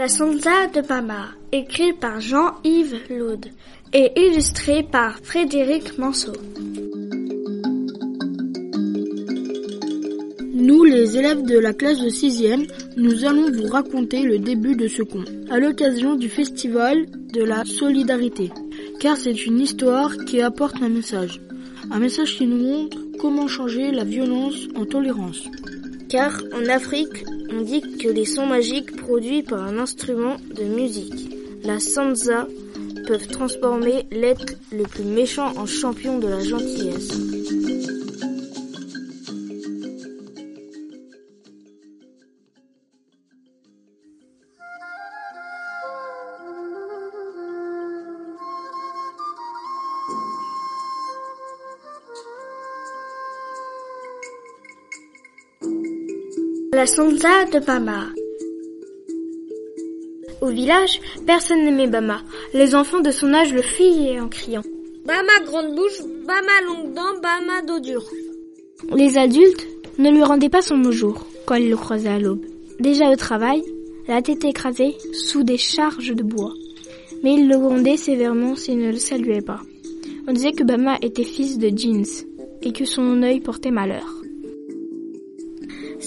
La Sansa de Bama, écrite par Jean-Yves Laude et illustrée par Frédéric Manceau. Nous, les élèves de la classe de 6e, nous allons vous raconter le début de ce conte, à l'occasion du festival de la solidarité, car c'est une histoire qui apporte un message. Un message qui nous montre comment changer la violence en tolérance. Car en Afrique, on dit que les sons magiques produits par un instrument de musique, la sansa, peuvent transformer l'être le plus méchant en champion de la gentillesse. La de Bama. Au village, personne n'aimait Bama. Les enfants de son âge le fuyaient en criant. Bama grande bouche, Bama longue dent, Bama dos dur. Les adultes ne lui rendaient pas son bonjour quand ils le croisaient à l'aube. Déjà au travail, la tête écrasée sous des charges de bois. Mais ils le grondaient sévèrement s'il ne le saluait pas. On disait que Bama était fils de Jeans et que son œil portait malheur.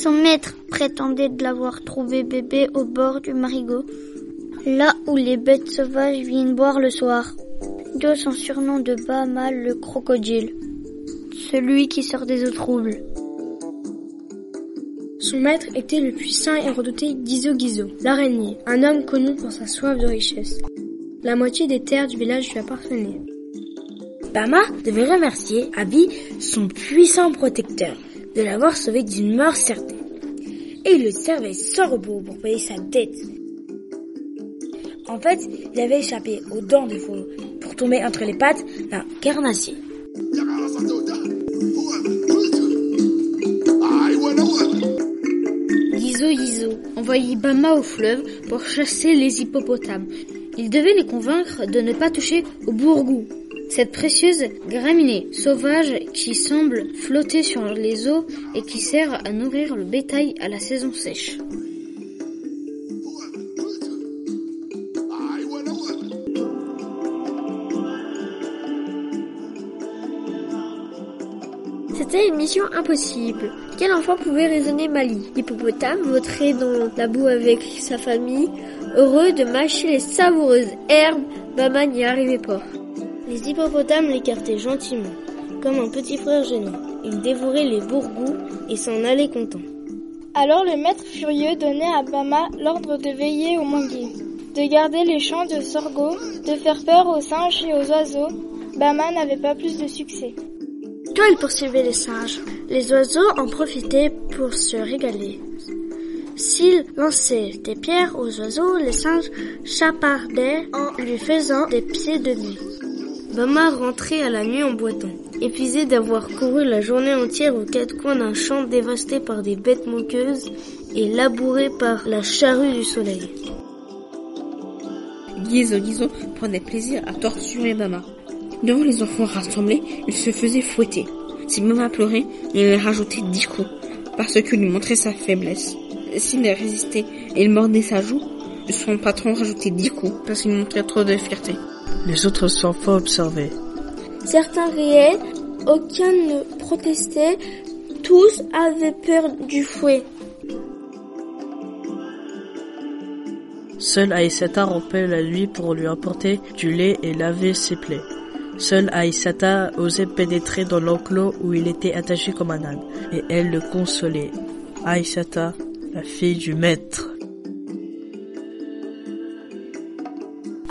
Son maître prétendait de l'avoir trouvé bébé au bord du marigot, là où les bêtes sauvages viennent boire le soir. D'où son surnom de Bahama le crocodile, celui qui sort des eaux troubles. Son maître était le puissant et redouté Gizo Gizo, l'araignée, un homme connu pour sa soif de richesse. La moitié des terres du village lui appartenait. Bama devait remercier Abi, son puissant protecteur, de l'avoir sauvé d'une mort certaine. Et le servait sans repos pour payer sa dette. En fait, il avait échappé aux dents du faux pour tomber entre les pattes d'un carnassier. Gizo Gizo envoyait Bama au fleuve pour chasser les hippopotames. Il devait les convaincre de ne pas toucher au bourgou, cette précieuse graminée sauvage qui semble flotter sur les eaux et qui sert à nourrir le bétail à la saison sèche. C'était une mission impossible. Quel enfant pouvait raisonner Mali L'hippopotame vautrait dans la boue avec sa famille, heureux de mâcher les savoureuses herbes. Bama n'y arrivait pas. Les hippopotames l'écartaient gentiment, comme un petit frère gênant. Il dévorait les bourgous et s'en allait content. Alors le maître furieux donnait à Bama l'ordre de veiller aux manguiers, de garder les champs de sorgho, de faire peur aux singes et aux oiseaux. Bama n'avait pas plus de succès. Toi, il poursuivait les singes. Les oiseaux en profitaient pour se régaler. S'il lançait des pierres aux oiseaux, les singes chapardaient en lui faisant des pieds de nez. Bama rentrait à la nuit en boitant, épuisé d'avoir couru la journée entière aux quatre coins d'un champ dévasté par des bêtes moqueuses et labouré par la charrue du soleil. Gizo Gizo prenait plaisir à torturer Bama. Devant les enfants rassemblés, il se faisait fouetter. Si Bama pleurait, il lui rajoutait dix coups, parce qu'il lui montrait sa faiblesse. S'il résistait et il mordait sa joue, son patron rajoutait dix coups, parce qu'il montrait trop de fierté. Les autres enfants observaient. Certains riaient, aucun ne protestait, tous avaient peur du fouet. Seul Aïsata rompait la nuit pour lui apporter du lait et laver ses plaies. Seul Aïsata osait pénétrer dans l'enclos où il était attaché comme un âne, et elle le consolait. Aïsata, la fille du maître.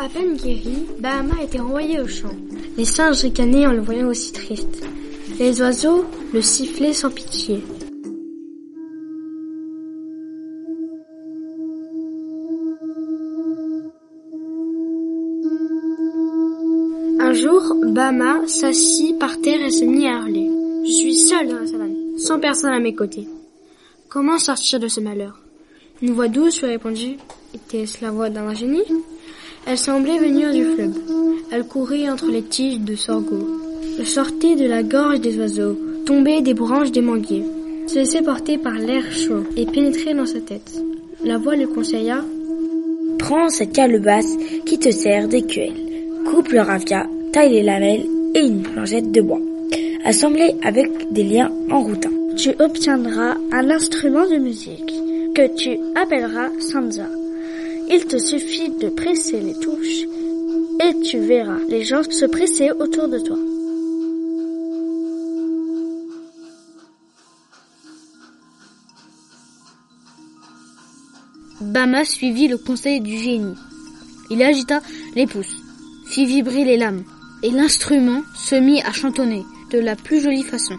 À peine guéri, Bahama était renvoyé au champ. Les singes ricanaient en le voyant aussi triste. Les oiseaux le sifflaient sans pitié. Un jour, Bahama s'assit par terre et se mit à hurler. Je suis seul dans la savane, sans personne à mes côtés. Comment sortir de ce malheur? Une voix douce lui répondit. Était-ce la voix d'un génie Elle semblait venir du fleuve. Elle courait entre les tiges de sorgho. Elle sortait de la gorge des oiseaux, tombait des branches des manguiers, se laissait porter par l'air chaud et pénétrait dans sa tête. La voix lui conseilla Prends cette calebasse qui te sert d'écuelle. Coupe le raffia, taille les lamelles et une planchette de bois. Assemblée avec des liens en routin. Tu obtiendras un instrument de musique que tu appelleras Sansa. Il te suffit de presser les touches et tu verras les gens se presser autour de toi. Bama suivit le conseil du génie. Il agita les pouces, fit vibrer les lames, et l'instrument se mit à chantonner de la plus jolie façon.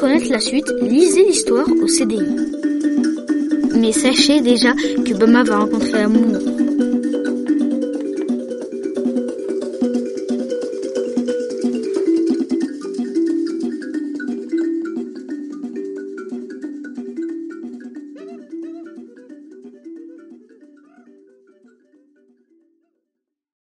Connaître la suite, lisez l'histoire au CDI. Mais sachez déjà que Bama va rencontrer l'amour